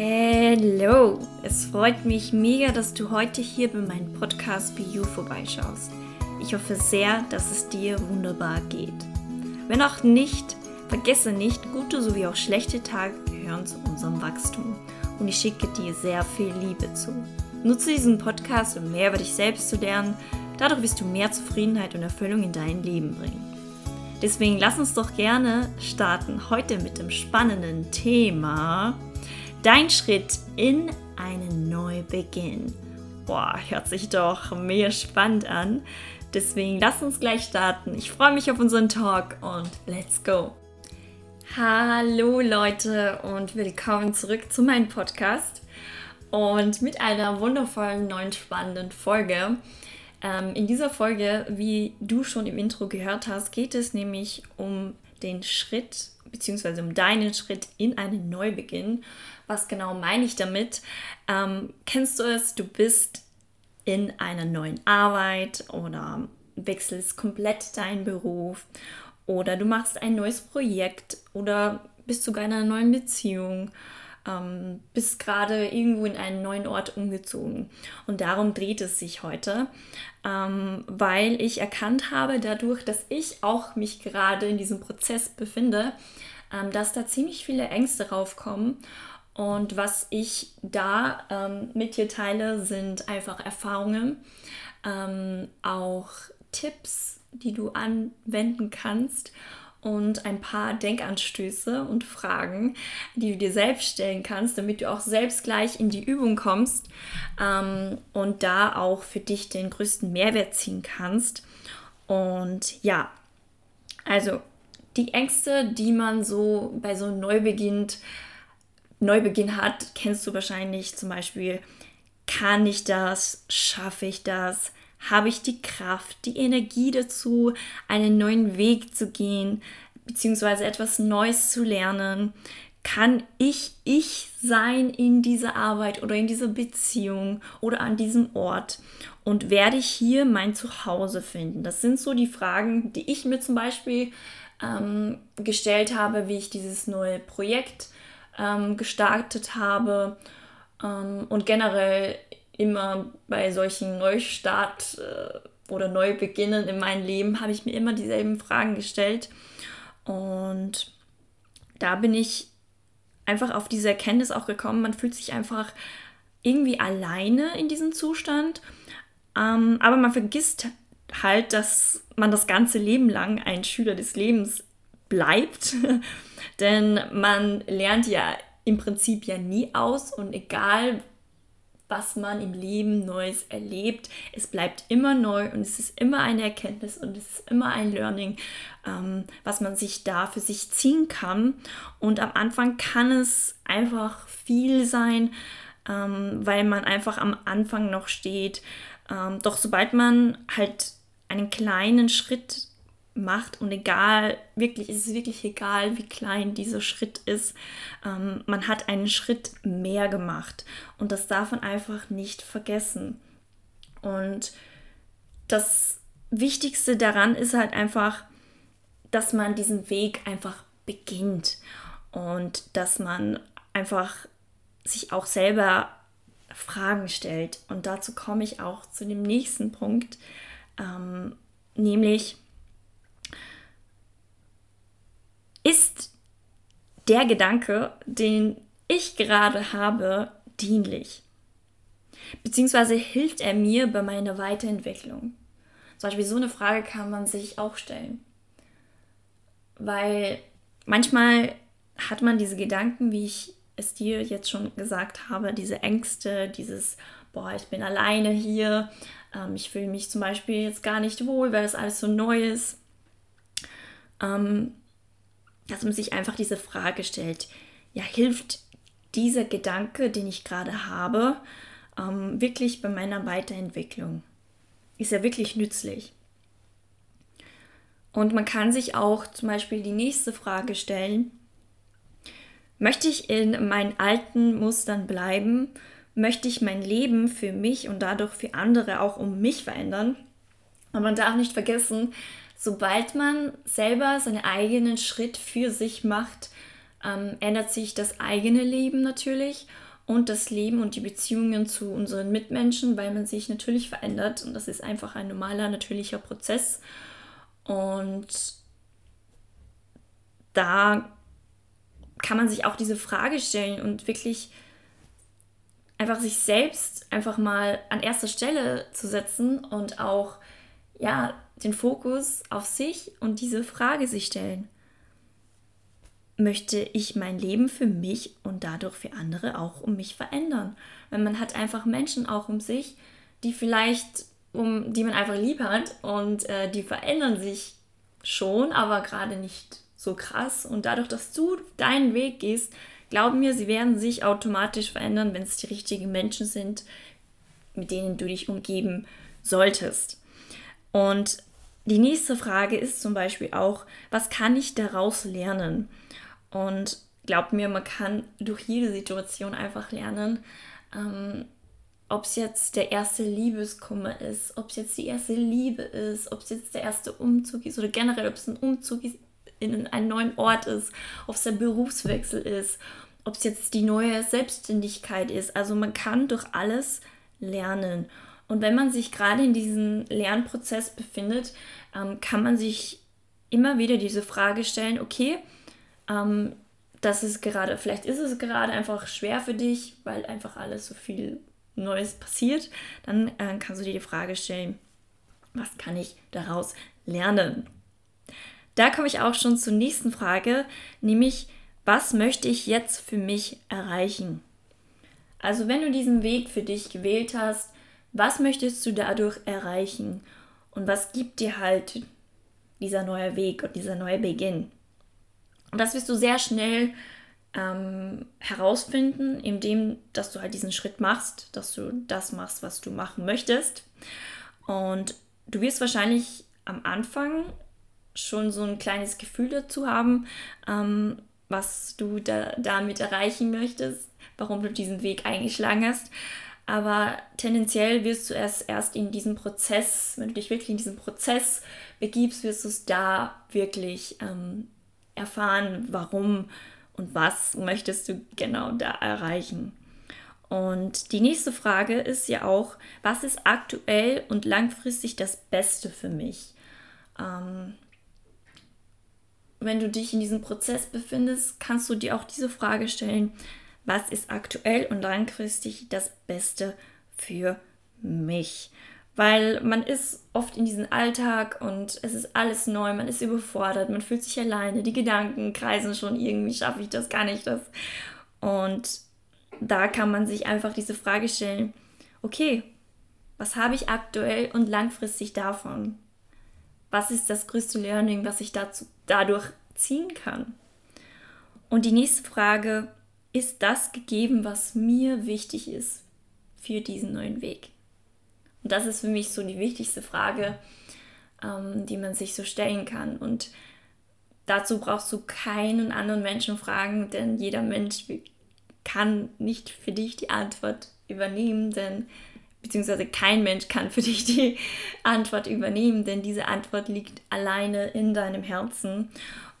Hallo, es freut mich mega, dass du heute hier bei meinem Podcast Be You vorbeischaust. Ich hoffe sehr, dass es dir wunderbar geht. Wenn auch nicht, vergesse nicht, gute sowie auch schlechte Tage gehören zu unserem Wachstum und ich schicke dir sehr viel Liebe zu. Nutze diesen Podcast, um mehr über dich selbst zu lernen. Dadurch wirst du mehr Zufriedenheit und Erfüllung in dein Leben bringen. Deswegen lass uns doch gerne starten heute mit dem spannenden Thema Dein Schritt in einen Neubeginn. Boah, hört sich doch mega spannend an. Deswegen lass uns gleich starten. Ich freue mich auf unseren Talk und let's go. Hallo Leute und willkommen zurück zu meinem Podcast und mit einer wundervollen neuen spannenden Folge. Ähm, in dieser Folge, wie du schon im Intro gehört hast, geht es nämlich um den Schritt bzw. um deinen Schritt in einen Neubeginn. Was genau meine ich damit? Ähm, kennst du es? Du bist in einer neuen Arbeit oder wechselst komplett deinen Beruf oder du machst ein neues Projekt oder bist sogar in einer neuen Beziehung, ähm, bist gerade irgendwo in einen neuen Ort umgezogen. Und darum dreht es sich heute, ähm, weil ich erkannt habe, dadurch, dass ich auch mich gerade in diesem Prozess befinde, ähm, dass da ziemlich viele Ängste raufkommen und was ich da ähm, mit dir teile, sind einfach Erfahrungen, ähm, auch Tipps, die du anwenden kannst und ein paar Denkanstöße und Fragen, die du dir selbst stellen kannst, damit du auch selbst gleich in die Übung kommst ähm, und da auch für dich den größten Mehrwert ziehen kannst. Und ja, also die Ängste, die man so bei so einem Neubeginn Neubeginn hat, kennst du wahrscheinlich zum Beispiel, kann ich das, schaffe ich das, habe ich die Kraft, die Energie dazu, einen neuen Weg zu gehen, beziehungsweise etwas Neues zu lernen? Kann ich ich sein in dieser Arbeit oder in dieser Beziehung oder an diesem Ort? Und werde ich hier mein Zuhause finden? Das sind so die Fragen, die ich mir zum Beispiel ähm, gestellt habe, wie ich dieses neue Projekt ähm, gestartet habe ähm, und generell immer bei solchen Neustart äh, oder Neubeginnen in meinem Leben habe ich mir immer dieselben Fragen gestellt und da bin ich einfach auf diese Erkenntnis auch gekommen, man fühlt sich einfach irgendwie alleine in diesem Zustand, ähm, aber man vergisst halt, dass man das ganze Leben lang ein Schüler des Lebens bleibt. Denn man lernt ja im Prinzip ja nie aus und egal, was man im Leben Neues erlebt, es bleibt immer neu und es ist immer eine Erkenntnis und es ist immer ein Learning, ähm, was man sich da für sich ziehen kann. Und am Anfang kann es einfach viel sein, ähm, weil man einfach am Anfang noch steht. Ähm, doch sobald man halt einen kleinen Schritt macht und egal, wirklich, ist es wirklich egal, wie klein dieser Schritt ist, ähm, man hat einen Schritt mehr gemacht und das darf man einfach nicht vergessen. Und das Wichtigste daran ist halt einfach, dass man diesen Weg einfach beginnt und dass man einfach sich auch selber Fragen stellt. Und dazu komme ich auch zu dem nächsten Punkt, ähm, nämlich, ist der Gedanke, den ich gerade habe, dienlich? Beziehungsweise hilft er mir bei meiner Weiterentwicklung? Zum Beispiel so eine Frage kann man sich auch stellen. Weil manchmal hat man diese Gedanken, wie ich es dir jetzt schon gesagt habe, diese Ängste, dieses, boah, ich bin alleine hier, ähm, ich fühle mich zum Beispiel jetzt gar nicht wohl, weil das alles so neu ist. Ähm, dass man sich einfach diese Frage stellt, ja, hilft dieser Gedanke, den ich gerade habe, ähm, wirklich bei meiner Weiterentwicklung? Ist er wirklich nützlich? Und man kann sich auch zum Beispiel die nächste Frage stellen, möchte ich in meinen alten Mustern bleiben? Möchte ich mein Leben für mich und dadurch für andere auch um mich verändern? Und man darf nicht vergessen, sobald man selber seinen eigenen Schritt für sich macht, ähm, ändert sich das eigene Leben natürlich und das Leben und die Beziehungen zu unseren Mitmenschen, weil man sich natürlich verändert und das ist einfach ein normaler, natürlicher Prozess. Und da kann man sich auch diese Frage stellen und wirklich einfach sich selbst einfach mal an erster Stelle zu setzen und auch ja den Fokus auf sich und diese Frage sich stellen möchte ich mein Leben für mich und dadurch für andere auch um mich verändern. Weil man hat einfach Menschen auch um sich, die vielleicht, um die man einfach lieb hat und äh, die verändern sich schon, aber gerade nicht so krass. Und dadurch, dass du deinen Weg gehst, glauben mir, sie werden sich automatisch verändern, wenn es die richtigen Menschen sind, mit denen du dich umgeben solltest. Und die nächste Frage ist zum Beispiel auch, was kann ich daraus lernen? Und glaubt mir, man kann durch jede Situation einfach lernen, ähm, ob es jetzt der erste Liebeskummer ist, ob es jetzt die erste Liebe ist, ob es jetzt der erste Umzug ist oder generell, ob es ein Umzug in einen neuen Ort ist, ob es der Berufswechsel ist, ob es jetzt die neue Selbstständigkeit ist. Also man kann durch alles lernen. Und wenn man sich gerade in diesem Lernprozess befindet, ähm, kann man sich immer wieder diese Frage stellen, okay, ähm, das ist gerade, vielleicht ist es gerade einfach schwer für dich, weil einfach alles so viel Neues passiert, dann äh, kannst du dir die Frage stellen, was kann ich daraus lernen? Da komme ich auch schon zur nächsten Frage, nämlich, was möchte ich jetzt für mich erreichen? Also wenn du diesen Weg für dich gewählt hast, was möchtest du dadurch erreichen? Und was gibt dir halt dieser neue Weg und dieser neue Beginn? Und das wirst du sehr schnell ähm, herausfinden, indem, dass du halt diesen Schritt machst, dass du das machst, was du machen möchtest. Und du wirst wahrscheinlich am Anfang schon so ein kleines Gefühl dazu haben, ähm, was du da, damit erreichen möchtest, warum du diesen Weg eingeschlagen hast. Aber tendenziell wirst du erst erst in diesem Prozess, wenn du dich wirklich in diesen Prozess begibst, wirst du es da wirklich ähm, erfahren, warum und was möchtest du genau da erreichen. Und die nächste Frage ist ja auch, was ist aktuell und langfristig das Beste für mich? Ähm, wenn du dich in diesem Prozess befindest, kannst du dir auch diese Frage stellen, was ist aktuell und langfristig das Beste für mich? weil man ist oft in diesem Alltag und es ist alles neu, man ist überfordert, man fühlt sich alleine, die Gedanken kreisen schon irgendwie, schaffe ich das, kann ich das? Und da kann man sich einfach diese Frage stellen, okay, was habe ich aktuell und langfristig davon? Was ist das größte Learning, was ich dazu, dadurch ziehen kann? Und die nächste Frage, ist das gegeben, was mir wichtig ist für diesen neuen Weg? Und das ist für mich so die wichtigste Frage, ähm, die man sich so stellen kann. Und dazu brauchst du keinen anderen Menschen fragen, denn jeder Mensch kann nicht für dich die Antwort übernehmen, denn beziehungsweise kein Mensch kann für dich die Antwort übernehmen, denn diese Antwort liegt alleine in deinem Herzen.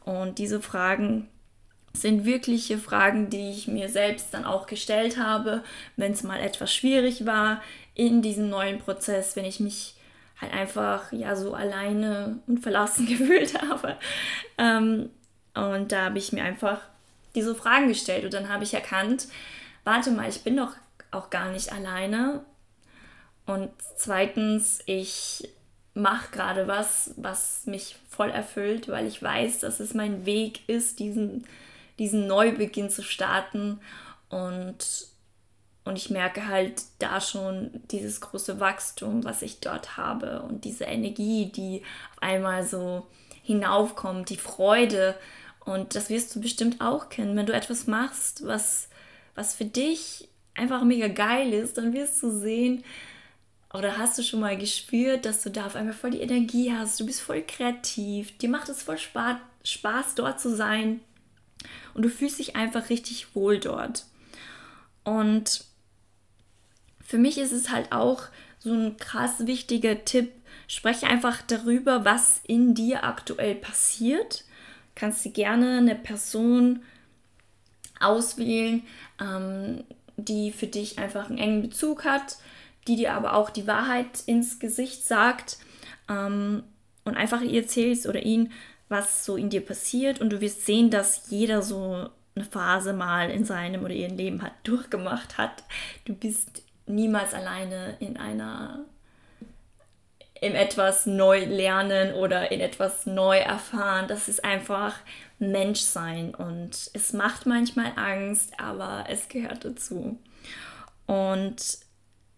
Und diese Fragen sind wirkliche Fragen, die ich mir selbst dann auch gestellt habe, wenn es mal etwas schwierig war in diesem neuen Prozess, wenn ich mich halt einfach ja so alleine und verlassen gefühlt habe. Ähm, und da habe ich mir einfach diese Fragen gestellt und dann habe ich erkannt, warte mal, ich bin doch auch gar nicht alleine. Und zweitens, ich mache gerade was, was mich voll erfüllt, weil ich weiß, dass es mein Weg ist, diesen diesen Neubeginn zu starten. Und, und ich merke halt da schon dieses große Wachstum, was ich dort habe und diese Energie, die auf einmal so hinaufkommt, die Freude. Und das wirst du bestimmt auch kennen. Wenn du etwas machst, was, was für dich einfach mega geil ist, dann wirst du sehen, oder hast du schon mal gespürt, dass du da auf einmal voll die Energie hast, du bist voll kreativ, dir macht es voll Spaß, Spaß dort zu sein und du fühlst dich einfach richtig wohl dort. Und für mich ist es halt auch so ein krass wichtiger Tipp, spreche einfach darüber, was in dir aktuell passiert. Kannst du gerne eine Person auswählen, ähm, die für dich einfach einen engen Bezug hat, die dir aber auch die Wahrheit ins Gesicht sagt ähm, und einfach ihr erzählst oder ihn, was so in dir passiert und du wirst sehen, dass jeder so eine Phase mal in seinem oder ihrem Leben hat durchgemacht hat. Du bist niemals alleine in einer in etwas neu lernen oder in etwas neu erfahren. Das ist einfach Menschsein und es macht manchmal Angst, aber es gehört dazu. Und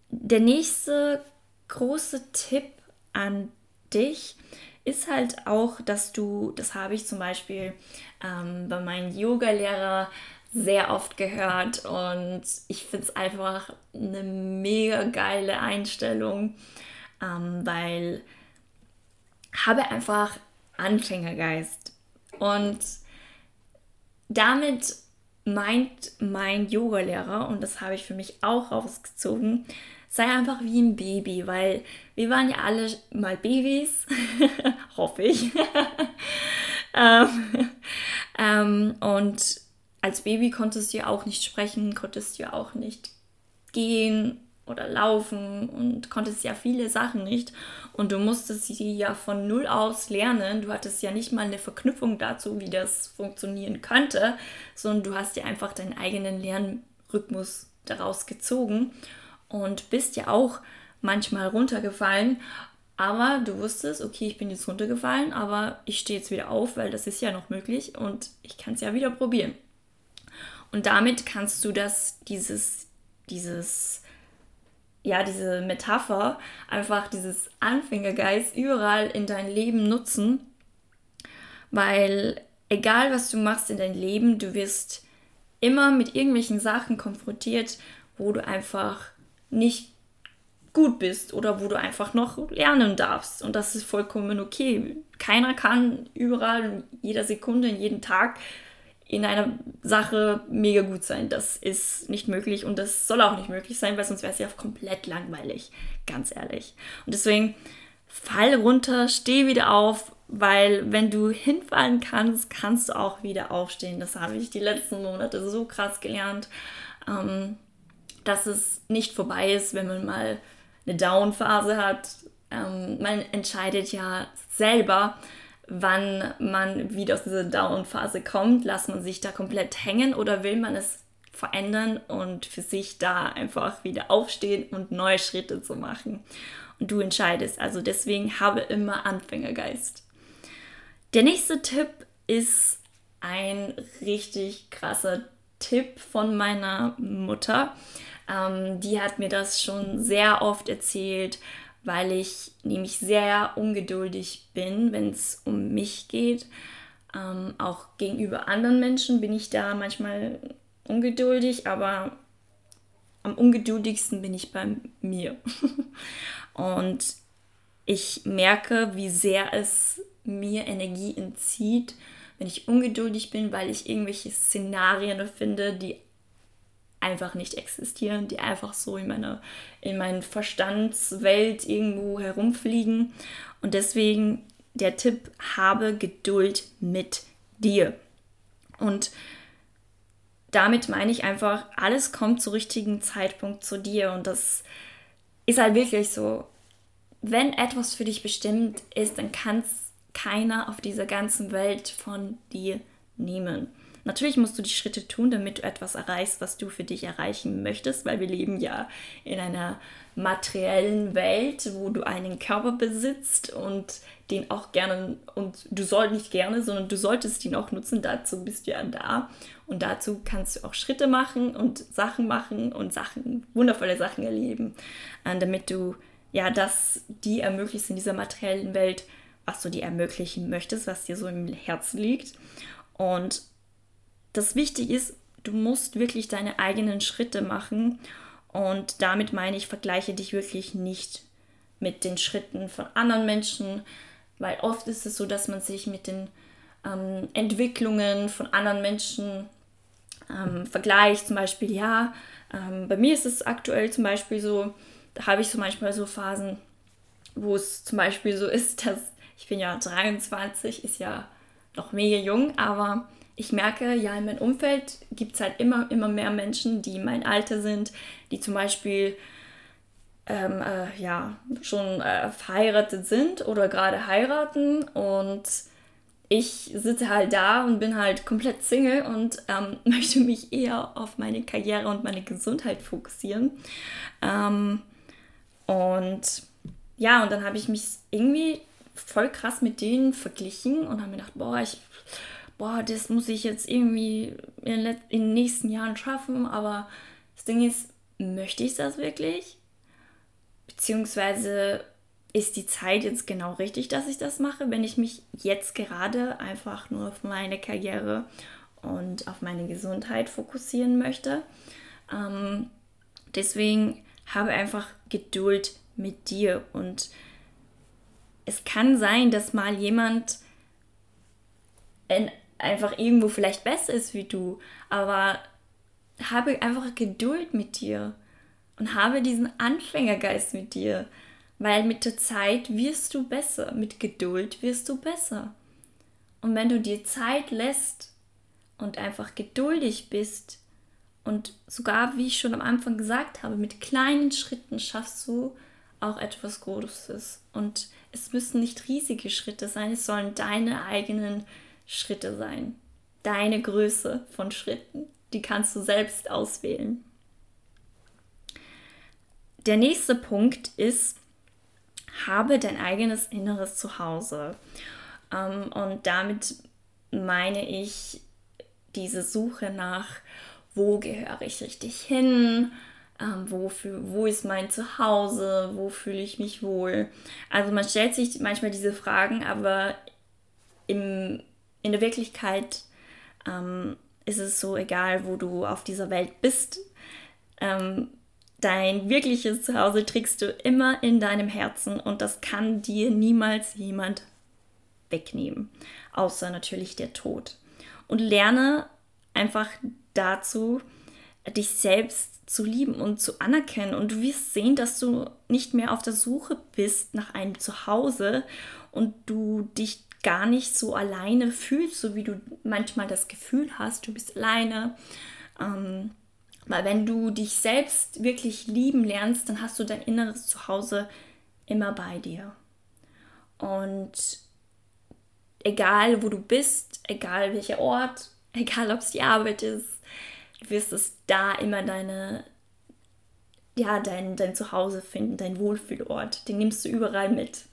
der nächste große Tipp an dich ist halt auch, dass du, das habe ich zum Beispiel ähm, bei meinem Yoga-Lehrer sehr oft gehört und ich finde es einfach eine mega geile Einstellung, ähm, weil habe einfach Anfängergeist. Und damit meint mein Yogalehrer, und das habe ich für mich auch rausgezogen, sei einfach wie ein Baby, weil wir waren ja alle mal Babys, hoffe ich. ähm, ähm, und als Baby konntest du ja auch nicht sprechen, konntest du ja auch nicht gehen oder laufen und konntest ja viele Sachen nicht. Und du musstest sie ja von null aus lernen. Du hattest ja nicht mal eine Verknüpfung dazu, wie das funktionieren könnte, sondern du hast ja einfach deinen eigenen Lernrhythmus daraus gezogen und bist ja auch manchmal runtergefallen. Aber du wusstest, okay, ich bin jetzt runtergefallen, aber ich stehe jetzt wieder auf, weil das ist ja noch möglich und ich kann es ja wieder probieren. Und damit kannst du das, dieses, dieses ja, diese Metapher, einfach dieses Anfängergeist überall in dein Leben nutzen, weil egal was du machst in deinem Leben, du wirst immer mit irgendwelchen Sachen konfrontiert, wo du einfach nicht gut bist oder wo du einfach noch lernen darfst. Und das ist vollkommen okay. Keiner kann überall, jeder Sekunde, in jedem Tag in einer Sache mega gut sein. Das ist nicht möglich und das soll auch nicht möglich sein, weil sonst wäre es ja komplett langweilig, ganz ehrlich. Und deswegen fall runter, steh wieder auf, weil wenn du hinfallen kannst, kannst du auch wieder aufstehen. Das habe ich die letzten Monate so krass gelernt, ähm, dass es nicht vorbei ist, wenn man mal eine Down-Phase hat. Ähm, man entscheidet ja selber, wann man wieder aus dieser Down-Phase kommt. Lässt man sich da komplett hängen oder will man es verändern und für sich da einfach wieder aufstehen und neue Schritte zu machen? Und du entscheidest. Also deswegen habe immer Anfängergeist. Der nächste Tipp ist ein richtig krasser Tipp von meiner Mutter. Ähm, die hat mir das schon sehr oft erzählt, weil ich nämlich sehr ungeduldig bin, wenn es um mich geht. Ähm, auch gegenüber anderen Menschen bin ich da manchmal ungeduldig, aber am ungeduldigsten bin ich bei mir. Und ich merke, wie sehr es mir Energie entzieht, wenn ich ungeduldig bin, weil ich irgendwelche Szenarien finde, die einfach nicht existieren, die einfach so in meiner in meiner Verstandswelt irgendwo herumfliegen und deswegen der Tipp habe Geduld mit dir. Und damit meine ich einfach, alles kommt zum richtigen Zeitpunkt zu dir und das ist halt wirklich so. Wenn etwas für dich bestimmt ist, dann kann es keiner auf dieser ganzen Welt von dir nehmen. Natürlich musst du die Schritte tun, damit du etwas erreichst, was du für dich erreichen möchtest, weil wir leben ja in einer materiellen Welt, wo du einen Körper besitzt und den auch gerne und du sollst nicht gerne, sondern du solltest ihn auch nutzen. Dazu bist du ja da und dazu kannst du auch Schritte machen und Sachen machen und Sachen, wundervolle Sachen erleben, äh, damit du ja das die ermöglicht in dieser materiellen Welt, was du dir ermöglichen möchtest, was dir so im Herzen liegt. Und das wichtig ist, du musst wirklich deine eigenen Schritte machen und damit meine ich, vergleiche dich wirklich nicht mit den Schritten von anderen Menschen, weil oft ist es so, dass man sich mit den ähm, Entwicklungen von anderen Menschen ähm, vergleicht. Zum Beispiel, ja, ähm, bei mir ist es aktuell zum Beispiel so, da habe ich so manchmal so Phasen, wo es zum Beispiel so ist, dass ich bin ja 23, ist ja noch mega jung, aber ich merke, ja, in meinem Umfeld gibt es halt immer, immer mehr Menschen, die mein Alter sind, die zum Beispiel ähm, äh, ja, schon äh, verheiratet sind oder gerade heiraten und ich sitze halt da und bin halt komplett Single und ähm, möchte mich eher auf meine Karriere und meine Gesundheit fokussieren. Ähm, und ja, und dann habe ich mich irgendwie voll krass mit denen verglichen und habe mir gedacht, boah, ich, boah, das muss ich jetzt irgendwie in, in den nächsten Jahren schaffen. Aber das Ding ist, möchte ich das wirklich? Beziehungsweise ist die Zeit jetzt genau richtig, dass ich das mache, wenn ich mich jetzt gerade einfach nur auf meine Karriere und auf meine Gesundheit fokussieren möchte. Ähm, deswegen habe einfach Geduld mit dir und es kann sein, dass mal jemand in, einfach irgendwo vielleicht besser ist wie du, aber habe einfach Geduld mit dir und habe diesen Anfängergeist mit dir. Weil mit der Zeit wirst du besser, mit Geduld wirst du besser. Und wenn du dir Zeit lässt und einfach geduldig bist und sogar, wie ich schon am Anfang gesagt habe, mit kleinen Schritten schaffst du auch etwas Großes. Und es müssen nicht riesige Schritte sein, es sollen deine eigenen Schritte sein. Deine Größe von Schritten, die kannst du selbst auswählen. Der nächste Punkt ist, habe dein eigenes inneres Zuhause. Ähm, und damit meine ich diese Suche nach, wo gehöre ich richtig hin, ähm, wo, wo ist mein Zuhause, wo fühle ich mich wohl. Also man stellt sich manchmal diese Fragen, aber im, in der Wirklichkeit ähm, ist es so egal, wo du auf dieser Welt bist. Ähm, Dein wirkliches Zuhause trägst du immer in deinem Herzen und das kann dir niemals jemand wegnehmen, außer natürlich der Tod. Und lerne einfach dazu, dich selbst zu lieben und zu anerkennen. Und du wirst sehen, dass du nicht mehr auf der Suche bist nach einem Zuhause und du dich gar nicht so alleine fühlst, so wie du manchmal das Gefühl hast, du bist alleine. Ähm, weil wenn du dich selbst wirklich lieben lernst, dann hast du dein inneres Zuhause immer bei dir. Und egal wo du bist, egal welcher Ort, egal ob es die Arbeit ist, wirst es da immer deine, ja, dein, dein Zuhause finden, dein Wohlfühlort. Den nimmst du überall mit.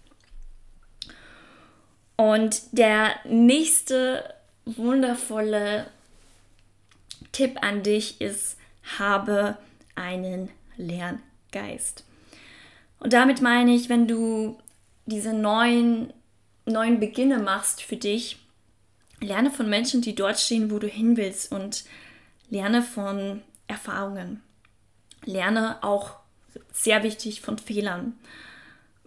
Und der nächste wundervolle Tipp an dich ist, habe einen Lerngeist. Und damit meine ich, wenn du diese neuen, neuen Beginne machst für dich, lerne von Menschen, die dort stehen, wo du hin willst und lerne von Erfahrungen. Lerne auch sehr wichtig von Fehlern,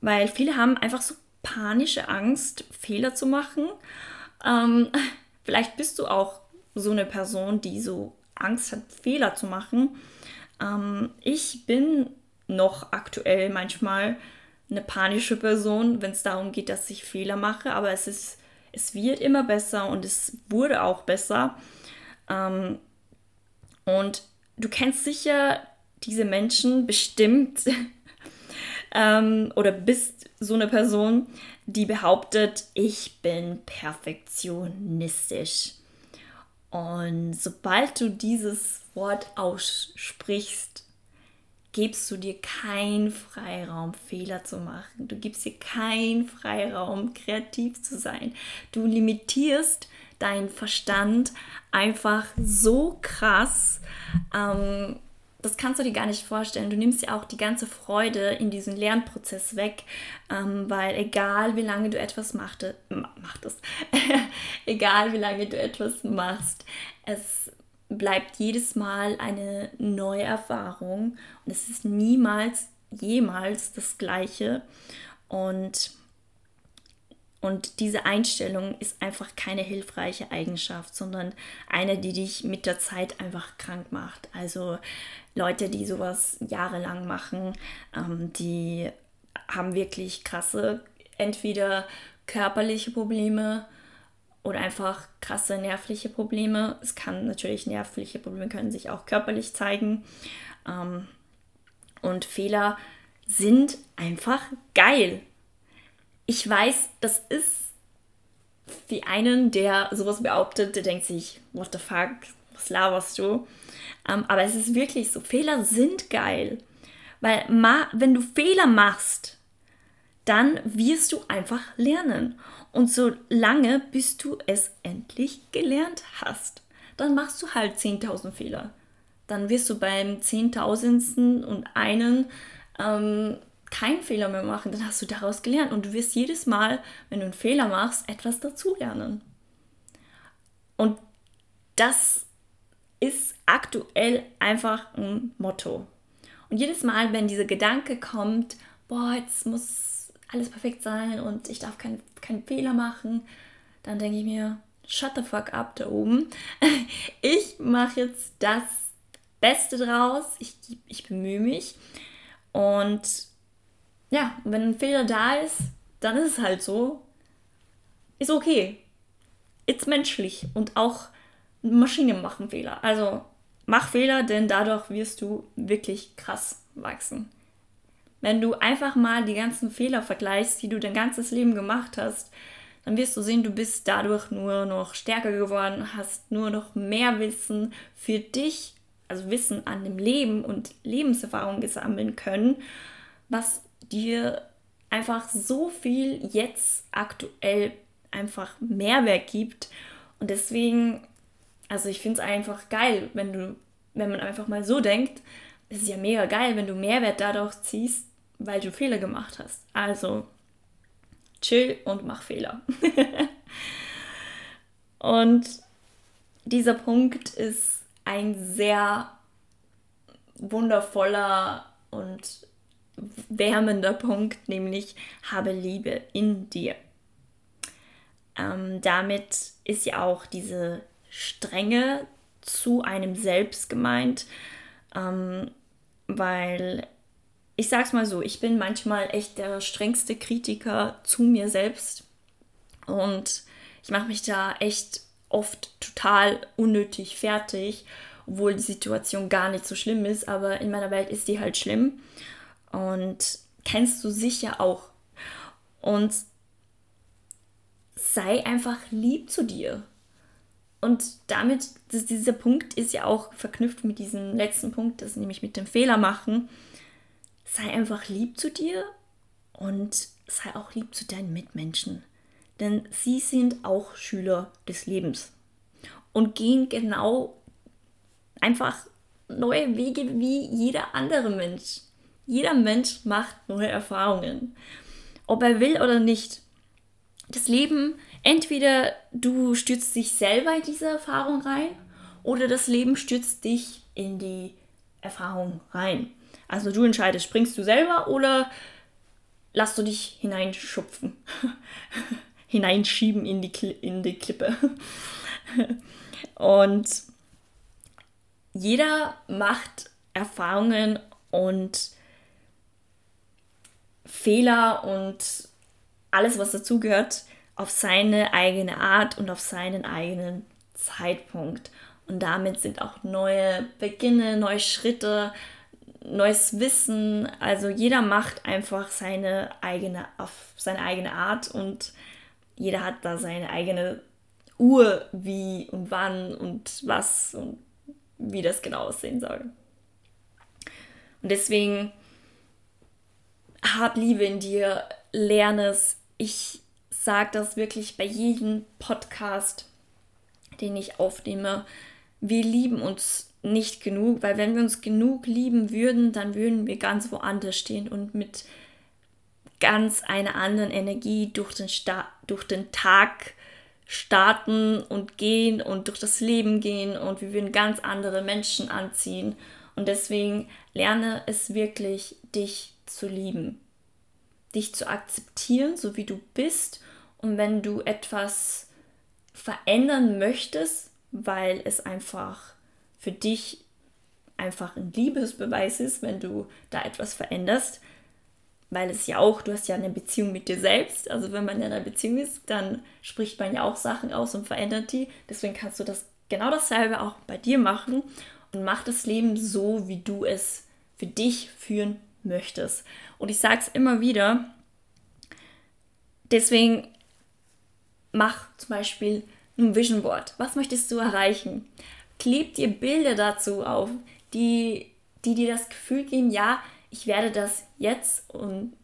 weil viele haben einfach so panische Angst, Fehler zu machen. Ähm, vielleicht bist du auch so eine Person, die so Angst hat, Fehler zu machen. Ähm, ich bin noch aktuell manchmal eine panische Person, wenn es darum geht, dass ich Fehler mache, aber es ist, es wird immer besser und es wurde auch besser. Ähm, und du kennst sicher diese Menschen bestimmt ähm, oder bist so eine Person, die behauptet, ich bin perfektionistisch. Und sobald du dieses Wort aussprichst, gibst du dir keinen Freiraum, Fehler zu machen. Du gibst dir keinen Freiraum, kreativ zu sein. Du limitierst deinen Verstand einfach so krass. Ähm, das kannst du dir gar nicht vorstellen. Du nimmst ja auch die ganze Freude in diesem Lernprozess weg, ähm, weil egal wie lange du etwas machte, machtest, egal wie lange du etwas machst, es bleibt jedes Mal eine neue Erfahrung und es ist niemals, jemals das gleiche. Und und diese Einstellung ist einfach keine hilfreiche Eigenschaft, sondern eine, die dich mit der Zeit einfach krank macht. Also Leute, die sowas jahrelang machen, ähm, die haben wirklich krasse, entweder körperliche Probleme oder einfach krasse nervliche Probleme. Es kann natürlich nervliche Probleme können sich auch körperlich zeigen. Ähm, und Fehler sind einfach geil. Ich weiß, das ist wie einen, der sowas behauptet, der denkt sich, what the fuck, was laberst du? Ähm, aber es ist wirklich so, Fehler sind geil. Weil wenn du Fehler machst, dann wirst du einfach lernen. Und so lange, bis du es endlich gelernt hast, dann machst du halt 10.000 Fehler. Dann wirst du beim Zehntausendsten und einen ähm, keinen Fehler mehr machen. Dann hast du daraus gelernt und du wirst jedes Mal, wenn du einen Fehler machst, etwas dazulernen. Und das ist aktuell einfach ein Motto. Und jedes Mal, wenn dieser Gedanke kommt, boah, jetzt muss alles perfekt sein und ich darf keinen kein Fehler machen, dann denke ich mir, shut the fuck up da oben. Ich mache jetzt das Beste draus, ich, ich bemühe mich. Und ja, wenn ein Fehler da ist, dann ist es halt so. Ist okay. Ist menschlich und auch Maschinen machen Fehler. Also mach Fehler, denn dadurch wirst du wirklich krass wachsen. Wenn du einfach mal die ganzen Fehler vergleichst, die du dein ganzes Leben gemacht hast, dann wirst du sehen, du bist dadurch nur noch stärker geworden, hast nur noch mehr Wissen für dich, also Wissen an dem Leben und Lebenserfahrung gesammeln können, was dir einfach so viel jetzt aktuell einfach Mehrwert gibt. Und deswegen, also ich finde es einfach geil, wenn du, wenn man einfach mal so denkt, es ist ja mega geil, wenn du Mehrwert dadurch ziehst, weil du Fehler gemacht hast. Also chill und mach Fehler. und dieser Punkt ist ein sehr wundervoller und wärmender Punkt, nämlich habe Liebe in dir. Ähm, damit ist ja auch diese Strenge zu einem selbst gemeint, ähm, weil ich sag's mal so, ich bin manchmal echt der strengste Kritiker zu mir selbst und ich mache mich da echt oft total unnötig fertig, obwohl die Situation gar nicht so schlimm ist, aber in meiner Welt ist die halt schlimm und kennst du sicher auch. Und sei einfach lieb zu dir. Und damit, das, dieser Punkt ist ja auch verknüpft mit diesem letzten Punkt, das nämlich mit dem Fehler machen. Sei einfach lieb zu dir und sei auch lieb zu deinen Mitmenschen. Denn sie sind auch Schüler des Lebens und gehen genau einfach neue Wege wie jeder andere Mensch. Jeder Mensch macht neue Erfahrungen. Ob er will oder nicht. Das Leben, entweder du stürzt dich selber in diese Erfahrung rein oder das Leben stürzt dich in die Erfahrung rein. Also du entscheidest, springst du selber oder lass du dich hineinschupfen, hineinschieben in die, in die Klippe. Und jeder macht Erfahrungen und Fehler und alles, was dazugehört, auf seine eigene Art und auf seinen eigenen Zeitpunkt. Und damit sind auch neue Beginne, neue Schritte, neues Wissen. Also jeder macht einfach seine eigene, auf seine eigene Art und jeder hat da seine eigene Uhr, wie und wann und was und wie das genau aussehen soll. Und deswegen hab Liebe in dir, lerne es. Ich sage das wirklich bei jedem Podcast, den ich aufnehme. Wir lieben uns nicht genug, weil wenn wir uns genug lieben würden, dann würden wir ganz woanders stehen und mit ganz einer anderen Energie durch den, Sta durch den Tag starten und gehen und durch das Leben gehen und wir würden ganz andere Menschen anziehen. Und deswegen lerne es wirklich, dich zu lieben, dich zu akzeptieren, so wie du bist. Und wenn du etwas verändern möchtest, weil es einfach für dich einfach ein Liebesbeweis ist, wenn du da etwas veränderst, weil es ja auch, du hast ja eine Beziehung mit dir selbst. Also wenn man in einer Beziehung ist, dann spricht man ja auch Sachen aus und verändert die. Deswegen kannst du das genau dasselbe auch bei dir machen und mach das Leben so, wie du es für dich führen möchtest. Und ich sage es immer wieder, deswegen mach zum Beispiel ein Vision Board. Was möchtest du erreichen? Kleb dir Bilder dazu auf, die, die dir das Gefühl geben, ja, ich werde das jetzt und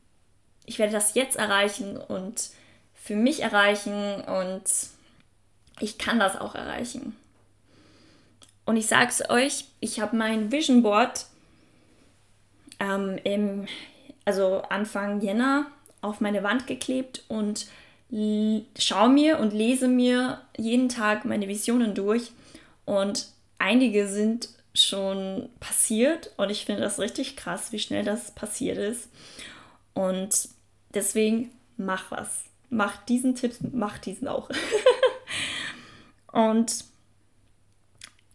ich werde das jetzt erreichen und für mich erreichen und ich kann das auch erreichen. Und ich sage es euch, ich habe mein Vision Board ähm, im, also Anfang Jänner auf meine Wand geklebt und schaue mir und lese mir jeden Tag meine Visionen durch. Und einige sind schon passiert und ich finde das richtig krass, wie schnell das passiert ist. Und deswegen mach was. Mach diesen Tipp, mach diesen auch. und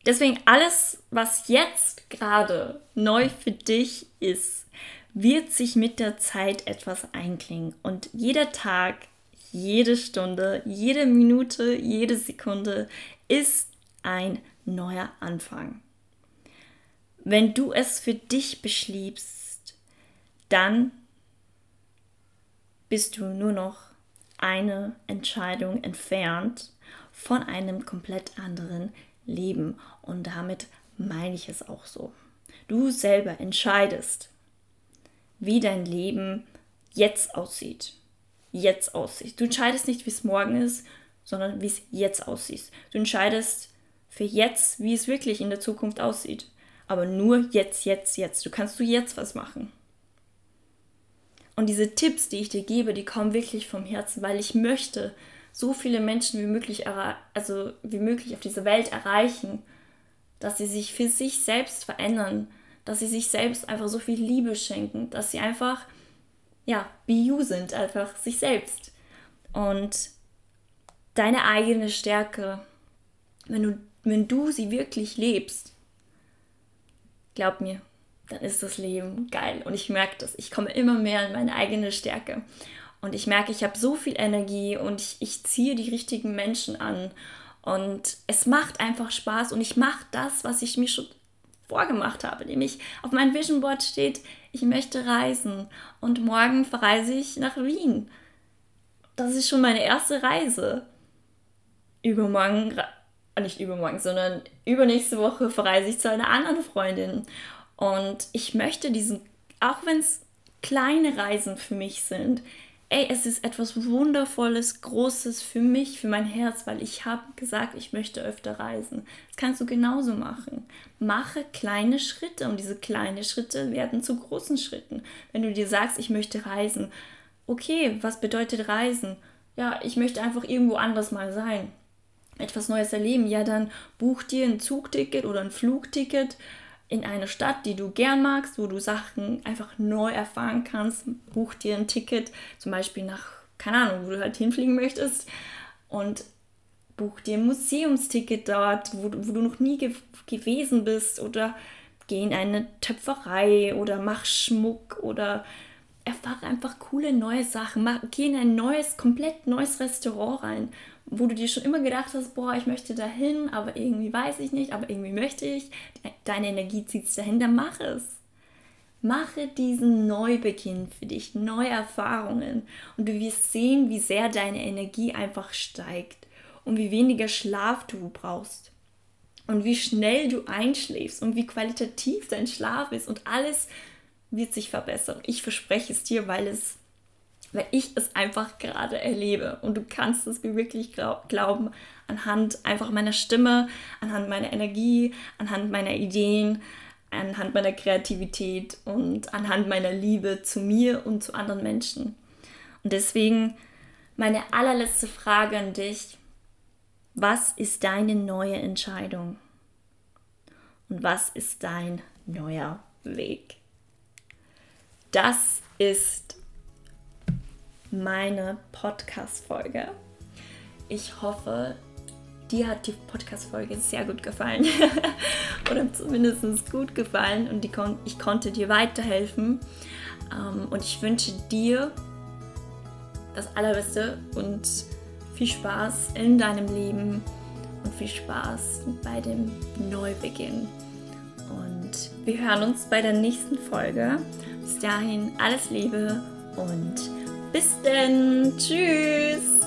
deswegen alles, was jetzt gerade neu für dich ist, wird sich mit der Zeit etwas einklingen. Und jeder Tag, jede Stunde, jede Minute, jede Sekunde ist ein neuer Anfang. Wenn du es für dich beschließt, dann bist du nur noch eine Entscheidung entfernt von einem komplett anderen Leben. Und damit meine ich es auch so. Du selber entscheidest, wie dein Leben jetzt aussieht. Jetzt aussieht. Du entscheidest nicht, wie es morgen ist, sondern wie es jetzt aussieht. Du entscheidest für jetzt, wie es wirklich in der Zukunft aussieht aber nur jetzt, jetzt, jetzt. Du kannst du jetzt was machen. Und diese Tipps, die ich dir gebe, die kommen wirklich vom Herzen, weil ich möchte so viele Menschen wie möglich, also wie möglich auf dieser Welt erreichen, dass sie sich für sich selbst verändern, dass sie sich selbst einfach so viel Liebe schenken, dass sie einfach, ja, be you sind, einfach sich selbst. Und deine eigene Stärke, wenn du, wenn du sie wirklich lebst, glaub mir, dann ist das Leben geil. Und ich merke das. Ich komme immer mehr in meine eigene Stärke. Und ich merke, ich habe so viel Energie und ich, ich ziehe die richtigen Menschen an. Und es macht einfach Spaß und ich mache das, was ich mir schon vorgemacht habe. Nämlich auf meinem Vision Board steht, ich möchte reisen. Und morgen verreise ich nach Wien. Das ist schon meine erste Reise. Übermorgen nicht übermorgen, sondern übernächste Woche verreise ich zu einer anderen Freundin. Und ich möchte diesen, auch wenn es kleine Reisen für mich sind, ey, es ist etwas Wundervolles, Großes für mich, für mein Herz, weil ich habe gesagt, ich möchte öfter reisen. Das kannst du genauso machen. Mache kleine Schritte und diese kleinen Schritte werden zu großen Schritten. Wenn du dir sagst, ich möchte reisen, okay, was bedeutet reisen? Ja, ich möchte einfach irgendwo anders mal sein etwas Neues erleben, ja, dann buch dir ein Zugticket oder ein Flugticket in eine Stadt, die du gern magst, wo du Sachen einfach neu erfahren kannst. Buch dir ein Ticket, zum Beispiel nach, keine Ahnung, wo du halt hinfliegen möchtest und buch dir ein Museumsticket dort, wo, wo du noch nie ge gewesen bist oder geh in eine Töpferei oder mach Schmuck oder erfahre einfach coole neue Sachen. Mach, geh in ein neues, komplett neues Restaurant rein wo du dir schon immer gedacht hast, boah, ich möchte dahin, aber irgendwie weiß ich nicht, aber irgendwie möchte ich, deine Energie zieht es dahin, dann mach es. Mache diesen Neubeginn für dich, neue Erfahrungen und du wirst sehen, wie sehr deine Energie einfach steigt und wie weniger Schlaf du brauchst und wie schnell du einschläfst und wie qualitativ dein Schlaf ist und alles wird sich verbessern. Ich verspreche es dir, weil es weil ich es einfach gerade erlebe. Und du kannst es mir wirklich glaub, glauben, anhand einfach meiner Stimme, anhand meiner Energie, anhand meiner Ideen, anhand meiner Kreativität und anhand meiner Liebe zu mir und zu anderen Menschen. Und deswegen meine allerletzte Frage an dich. Was ist deine neue Entscheidung? Und was ist dein neuer Weg? Das ist meine Podcast-Folge. Ich hoffe, dir hat die Podcast-Folge sehr gut gefallen. Oder zumindest gut gefallen und kon ich konnte dir weiterhelfen. Ähm, und ich wünsche dir das Allerbeste und viel Spaß in deinem Leben und viel Spaß bei dem Neubeginn. Und wir hören uns bei der nächsten Folge. Bis dahin alles Liebe und bis denn. Tschüss.